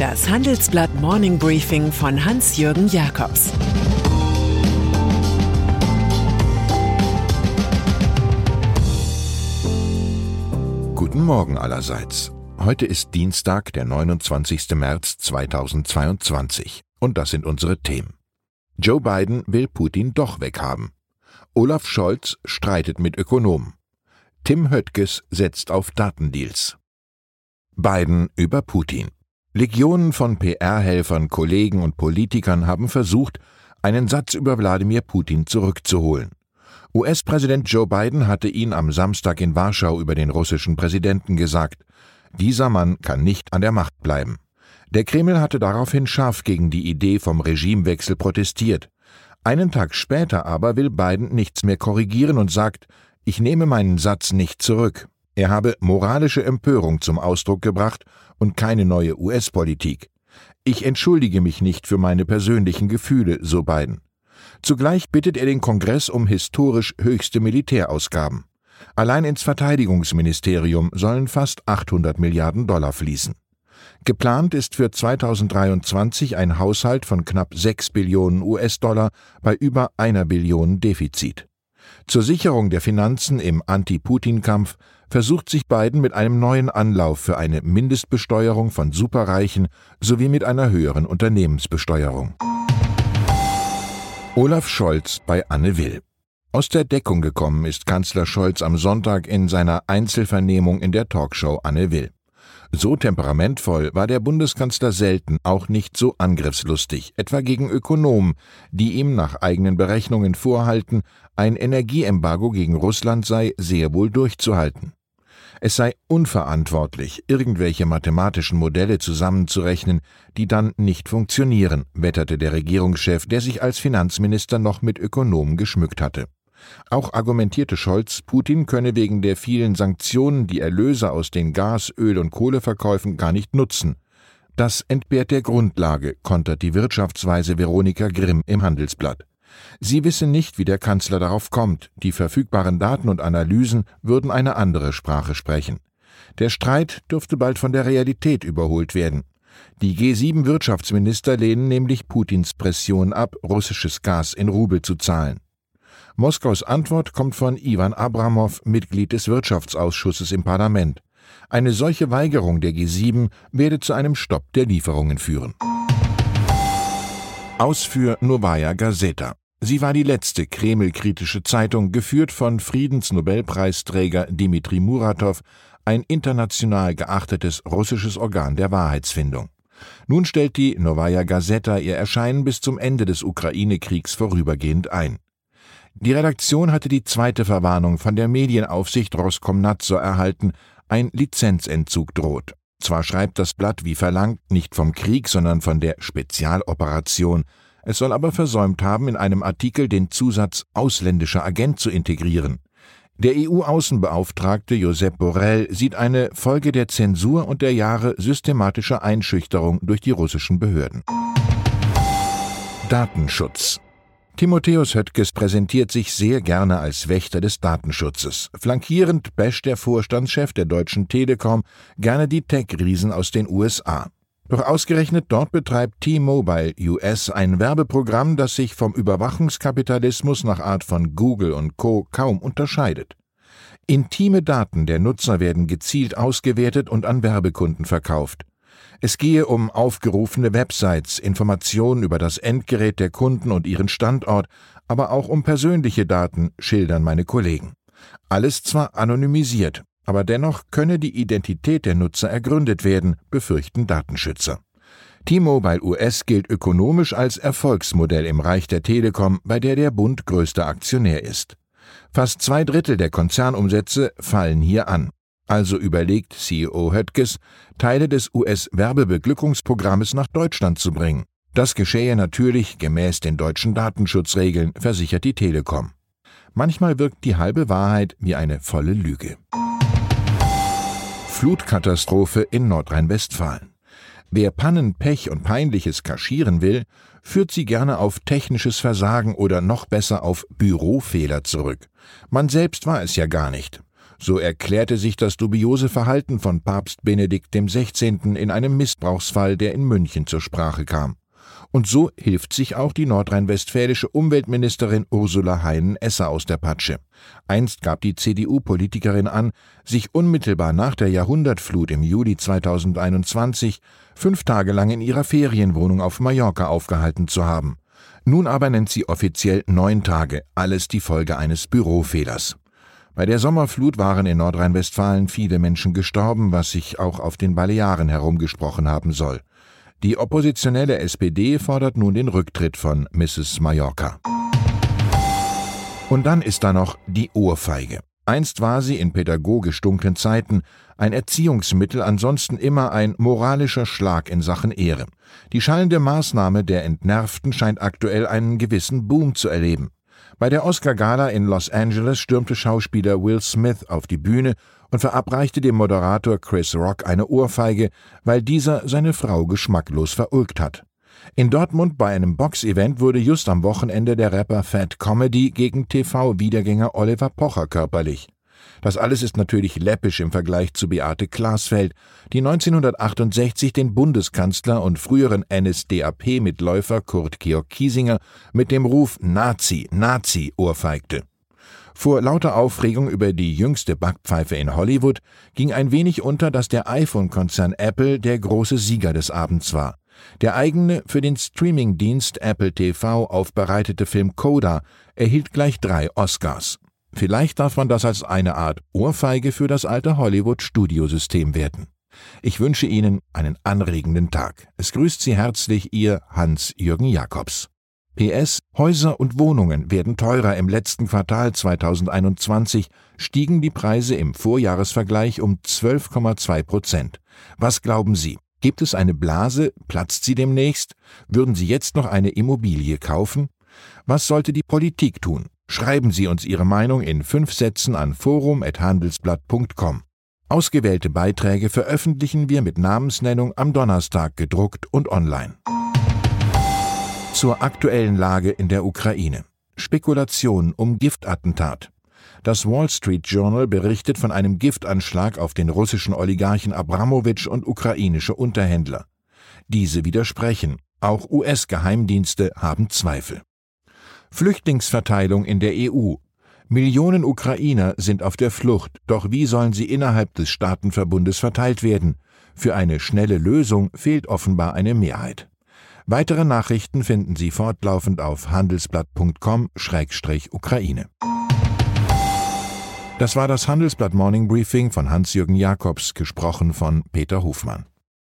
Das Handelsblatt Morning Briefing von Hans-Jürgen Jakobs Guten Morgen allerseits. Heute ist Dienstag, der 29. März 2022. Und das sind unsere Themen. Joe Biden will Putin doch weghaben. Olaf Scholz streitet mit Ökonomen. Tim Höttges setzt auf Datendeals. Biden über Putin. Legionen von PR-Helfern, Kollegen und Politikern haben versucht, einen Satz über Wladimir Putin zurückzuholen. US-Präsident Joe Biden hatte ihn am Samstag in Warschau über den russischen Präsidenten gesagt. Dieser Mann kann nicht an der Macht bleiben. Der Kreml hatte daraufhin scharf gegen die Idee vom Regimewechsel protestiert. Einen Tag später aber will Biden nichts mehr korrigieren und sagt, ich nehme meinen Satz nicht zurück. Er habe moralische Empörung zum Ausdruck gebracht und keine neue US-Politik. Ich entschuldige mich nicht für meine persönlichen Gefühle, so Biden. Zugleich bittet er den Kongress um historisch höchste Militärausgaben. Allein ins Verteidigungsministerium sollen fast 800 Milliarden Dollar fließen. Geplant ist für 2023 ein Haushalt von knapp 6 Billionen US-Dollar bei über einer Billion Defizit. Zur Sicherung der Finanzen im Anti-Putin-Kampf versucht sich Biden mit einem neuen Anlauf für eine Mindestbesteuerung von Superreichen sowie mit einer höheren Unternehmensbesteuerung. Olaf Scholz bei Anne Will. Aus der Deckung gekommen ist Kanzler Scholz am Sonntag in seiner Einzelvernehmung in der Talkshow Anne Will. So temperamentvoll war der Bundeskanzler selten, auch nicht so angriffslustig, etwa gegen Ökonomen, die ihm nach eigenen Berechnungen vorhalten, ein Energieembargo gegen Russland sei sehr wohl durchzuhalten. Es sei unverantwortlich, irgendwelche mathematischen Modelle zusammenzurechnen, die dann nicht funktionieren, wetterte der Regierungschef, der sich als Finanzminister noch mit Ökonomen geschmückt hatte. Auch argumentierte Scholz, Putin könne wegen der vielen Sanktionen die Erlöse aus den Gas-, Öl- und Kohleverkäufen gar nicht nutzen. Das entbehrt der Grundlage, kontert die Wirtschaftsweise Veronika Grimm im Handelsblatt. Sie wisse nicht, wie der Kanzler darauf kommt, die verfügbaren Daten und Analysen würden eine andere Sprache sprechen. Der Streit dürfte bald von der Realität überholt werden. Die G7 Wirtschaftsminister lehnen nämlich Putins Pression ab, russisches Gas in Rubel zu zahlen. Moskaus Antwort kommt von Ivan Abramow, Mitglied des Wirtschaftsausschusses im Parlament. Eine solche Weigerung der G7 werde zu einem Stopp der Lieferungen führen. Aus für Novaya Gazeta. Sie war die letzte Kreml-kritische Zeitung, geführt von Friedensnobelpreisträger Dmitri Muratov, ein international geachtetes russisches Organ der Wahrheitsfindung. Nun stellt die Novaya Gazeta ihr Erscheinen bis zum Ende des Ukraine-Kriegs vorübergehend ein. Die Redaktion hatte die zweite Verwarnung von der Medienaufsicht Roskomnadzor erhalten, ein Lizenzentzug droht. Zwar schreibt das Blatt wie verlangt nicht vom Krieg, sondern von der Spezialoperation, es soll aber versäumt haben, in einem Artikel den Zusatz ausländischer Agent zu integrieren. Der EU-Außenbeauftragte Josep Borrell sieht eine Folge der Zensur und der Jahre systematischer Einschüchterung durch die russischen Behörden. Datenschutz Timotheus Höttges präsentiert sich sehr gerne als Wächter des Datenschutzes. Flankierend basht der Vorstandschef der Deutschen Telekom gerne die Tech-Riesen aus den USA. Doch ausgerechnet dort betreibt T-Mobile US ein Werbeprogramm, das sich vom Überwachungskapitalismus nach Art von Google und Co. kaum unterscheidet. Intime Daten der Nutzer werden gezielt ausgewertet und an Werbekunden verkauft. Es gehe um aufgerufene Websites, Informationen über das Endgerät der Kunden und ihren Standort, aber auch um persönliche Daten, schildern meine Kollegen. Alles zwar anonymisiert, aber dennoch könne die Identität der Nutzer ergründet werden, befürchten Datenschützer. T-Mobile US gilt ökonomisch als Erfolgsmodell im Reich der Telekom, bei der der Bund größter Aktionär ist. Fast zwei Drittel der Konzernumsätze fallen hier an. Also überlegt CEO Höttges, Teile des US-Werbebeglückungsprogrammes nach Deutschland zu bringen. Das geschehe natürlich gemäß den deutschen Datenschutzregeln, versichert die Telekom. Manchmal wirkt die halbe Wahrheit wie eine volle Lüge. Flutkatastrophe in Nordrhein-Westfalen. Wer Pannen, Pech und Peinliches kaschieren will, führt sie gerne auf technisches Versagen oder noch besser auf Bürofehler zurück. Man selbst war es ja gar nicht. So erklärte sich das dubiose Verhalten von Papst Benedikt XVI. in einem Missbrauchsfall, der in München zur Sprache kam. Und so hilft sich auch die nordrhein-westfälische Umweltministerin Ursula Heinen-Esser aus der Patsche. Einst gab die CDU-Politikerin an, sich unmittelbar nach der Jahrhundertflut im Juli 2021 fünf Tage lang in ihrer Ferienwohnung auf Mallorca aufgehalten zu haben. Nun aber nennt sie offiziell neun Tage, alles die Folge eines Bürofehlers. Bei der Sommerflut waren in Nordrhein-Westfalen viele Menschen gestorben, was sich auch auf den Balearen herumgesprochen haben soll. Die oppositionelle SPD fordert nun den Rücktritt von Mrs. Mallorca. Und dann ist da noch die Ohrfeige. Einst war sie in pädagogisch dunklen Zeiten ein Erziehungsmittel, ansonsten immer ein moralischer Schlag in Sachen Ehre. Die schallende Maßnahme der Entnervten scheint aktuell einen gewissen Boom zu erleben. Bei der Oscar-Gala in Los Angeles stürmte Schauspieler Will Smith auf die Bühne und verabreichte dem Moderator Chris Rock eine Ohrfeige, weil dieser seine Frau geschmacklos verulgt hat. In Dortmund bei einem Boxevent wurde just am Wochenende der Rapper Fat Comedy gegen TV-Wiedergänger Oliver Pocher körperlich. Das alles ist natürlich läppisch im Vergleich zu Beate Glasfeld, die 1968 den Bundeskanzler und früheren NSDAP-Mitläufer Kurt Georg Kiesinger mit dem Ruf Nazi, Nazi ohrfeigte. Vor lauter Aufregung über die jüngste Backpfeife in Hollywood ging ein wenig unter, dass der iPhone-Konzern Apple der große Sieger des Abends war. Der eigene für den Streamingdienst Apple TV aufbereitete Film Coda erhielt gleich drei Oscars. Vielleicht darf man das als eine Art Ohrfeige für das alte Hollywood-Studiosystem werten. Ich wünsche Ihnen einen anregenden Tag. Es grüßt Sie herzlich Ihr Hans-Jürgen Jakobs. PS Häuser und Wohnungen werden teurer. Im letzten Quartal 2021 stiegen die Preise im Vorjahresvergleich um 12,2 Prozent. Was glauben Sie? Gibt es eine Blase? Platzt sie demnächst? Würden Sie jetzt noch eine Immobilie kaufen? Was sollte die Politik tun? Schreiben Sie uns Ihre Meinung in fünf Sätzen an forum.handelsblatt.com. Ausgewählte Beiträge veröffentlichen wir mit Namensnennung am Donnerstag gedruckt und online. Zur aktuellen Lage in der Ukraine. Spekulation um Giftattentat. Das Wall Street Journal berichtet von einem Giftanschlag auf den russischen Oligarchen Abramowitsch und ukrainische Unterhändler. Diese widersprechen. Auch US-Geheimdienste haben Zweifel. Flüchtlingsverteilung in der EU. Millionen Ukrainer sind auf der Flucht, doch wie sollen sie innerhalb des Staatenverbundes verteilt werden? Für eine schnelle Lösung fehlt offenbar eine Mehrheit. Weitere Nachrichten finden Sie fortlaufend auf handelsblatt.com-ukraine. Das war das Handelsblatt Morning Briefing von Hans-Jürgen Jakobs, gesprochen von Peter Hofmann.